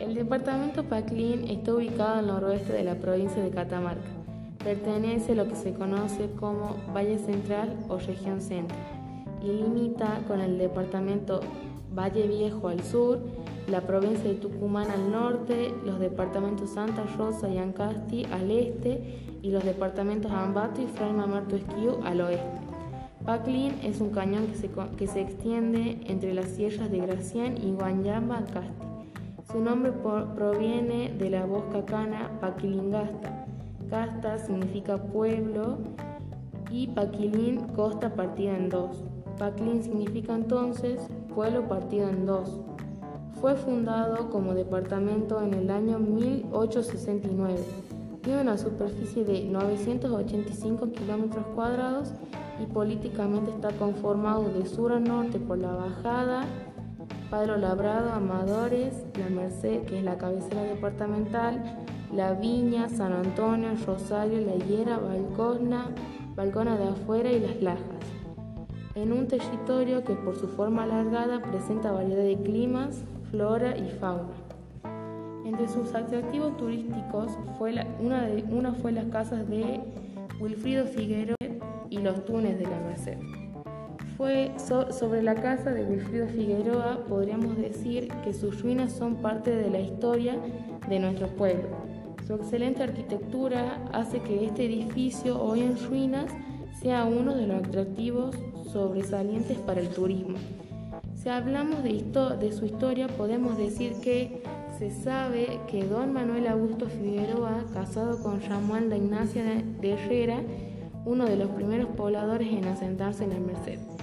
El departamento Paclín está ubicado al noroeste de la provincia de Catamarca. Pertenece a lo que se conoce como Valle Central o Región Centro y limita con el departamento Valle Viejo al sur, la provincia de Tucumán al norte, los departamentos Santa Rosa y Ancasti al este y los departamentos Ambato y Fray Mamerto Esquiu al oeste. Paclín es un cañón que se, que se, extiende entre las sierras de Gracián y Guanyamba, Ancasti. Su nombre proviene de la voz cacana Paquilingasta. Casta significa pueblo y Paquilín costa partida en dos. Paclín significa entonces pueblo partido en dos. Fue fundado como departamento en el año 1869. Tiene una superficie de 985 kilómetros cuadrados y políticamente está conformado de sur a norte por la Bajada, Padre Labrado, Amadores, La Merced, que es la cabecera departamental, La Viña, San Antonio, Rosario, La Higuera, Balcona, Balcona de Afuera y Las Lajas. En un territorio que por su forma alargada presenta variedad de climas, flora y fauna. Entre sus atractivos turísticos fue una, de, una fue las casas de Wilfrido Figueroa y los túneles de la Merced sobre la casa de Wilfrido Figueroa, podríamos decir que sus ruinas son parte de la historia de nuestro pueblo. Su excelente arquitectura hace que este edificio hoy en ruinas sea uno de los atractivos sobresalientes para el turismo. Si hablamos de, su historia, podemos decir que se sabe que don Manuel Augusto Figueroa, casado con Ramón de Ignacia de Herrera, uno de los primeros pobladores en asentarse en el Merced.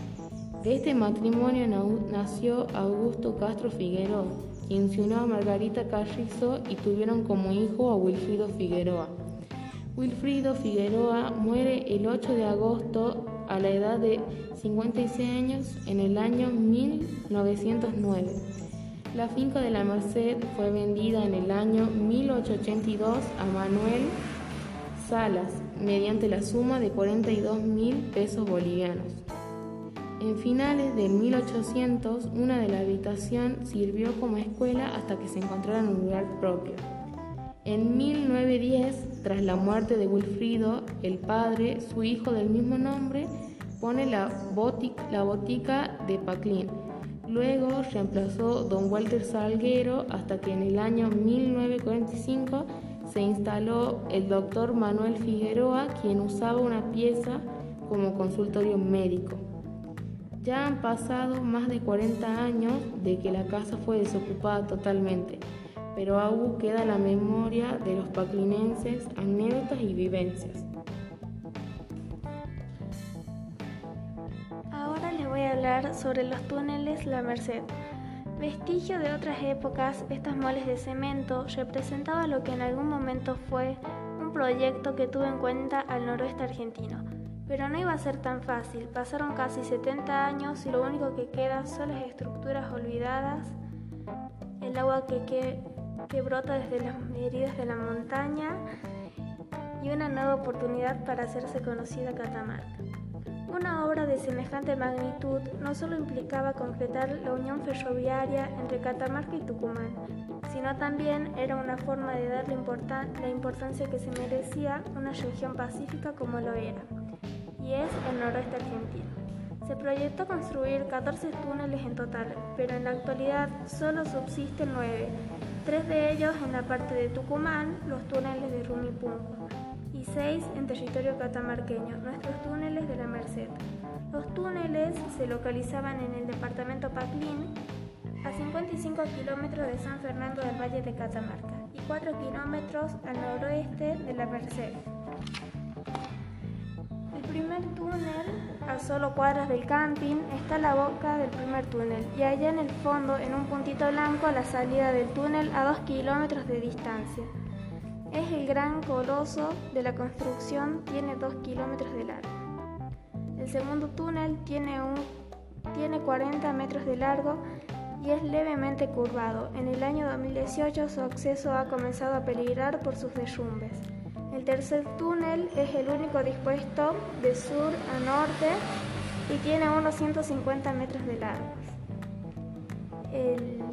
De este matrimonio nació Augusto Castro Figueroa, quien se unió a Margarita Carrizo y tuvieron como hijo a Wilfrido Figueroa. Wilfrido Figueroa muere el 8 de agosto a la edad de 56 años en el año 1909. La finca de la Merced fue vendida en el año 1882 a Manuel Salas mediante la suma de 42 mil pesos bolivianos. En finales de 1800, una de la habitación sirvió como escuela hasta que se encontrara en un lugar propio. En 1910, tras la muerte de Wilfrido, el padre, su hijo del mismo nombre, pone la, botica, de Paclín. Luego reemplazó don Walter Salguero hasta que en el año 1945 se instaló el doctor Manuel Figueroa, quien usaba una pieza como consultorio médico. Ya han pasado más de 40 años de que la casa fue desocupada totalmente, pero aún queda la memoria de los paclinenses, anécdotas y vivencias. Ahora les voy a hablar sobre los túneles La Merced. Vestigio de otras épocas, estas moles de cemento representaban lo que en algún momento fue un proyecto que tuvo en cuenta al noroeste argentino pero no iba a ser tan fácil. Pasaron casi 70 años y lo único que queda son las estructuras olvidadas, el agua que, brota desde las heridas de la montaña y una nueva oportunidad para hacerse conocida Catamarca. Una obra de semejante magnitud no solo implicaba concretar la unión ferroviaria entre Catamarca y Tucumán, sino también era una forma de darle la importancia que se merecía una región pacífica como lo era es el noroeste argentino. Se proyectó construir 14 túneles en total, pero en la actualidad solo subsisten 9, tres de ellos en la parte de Tucumán, los túneles de Rumipunco, y seis en territorio catamarqueño, nuestros túneles de la Merced. Los túneles se localizaban en el departamento Paclín, a 55 kilómetros de San Fernando del Valle de Catamarca y 4 kilómetros al noroeste de la Merced primer túnel, a solo cuadras del camping, está la boca del primer túnel y allá en el fondo, en un puntito blanco, la salida del túnel a dos kilómetros de distancia. Es el gran coloso de la construcción, tiene dos kilómetros de largo. El segundo túnel tiene, un, tiene 40 metros de largo y es levemente curvado. En el año 2018 su acceso ha comenzado a peligrar por sus derrumbes. El tercer túnel es el único dispuesto de sur a norte y tiene unos 150 metros de largo. El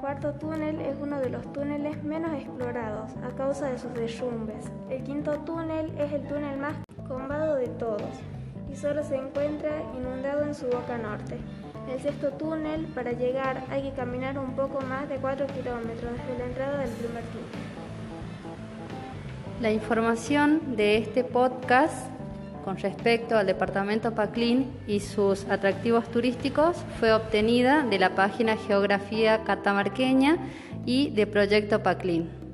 cuarto túnel es uno de los túneles menos explorados a causa de sus derrumbes. El quinto túnel es el túnel más combado de todos y solo se encuentra inundado en su boca norte. El sexto túnel, para llegar hay que caminar un poco más de 4 kilómetros desde la entrada del primer. La información de este podcast con respecto al departamento Paclín y sus atractivos turísticos fue obtenida de la página Geografía Catamarqueña y de Proyecto Paclín.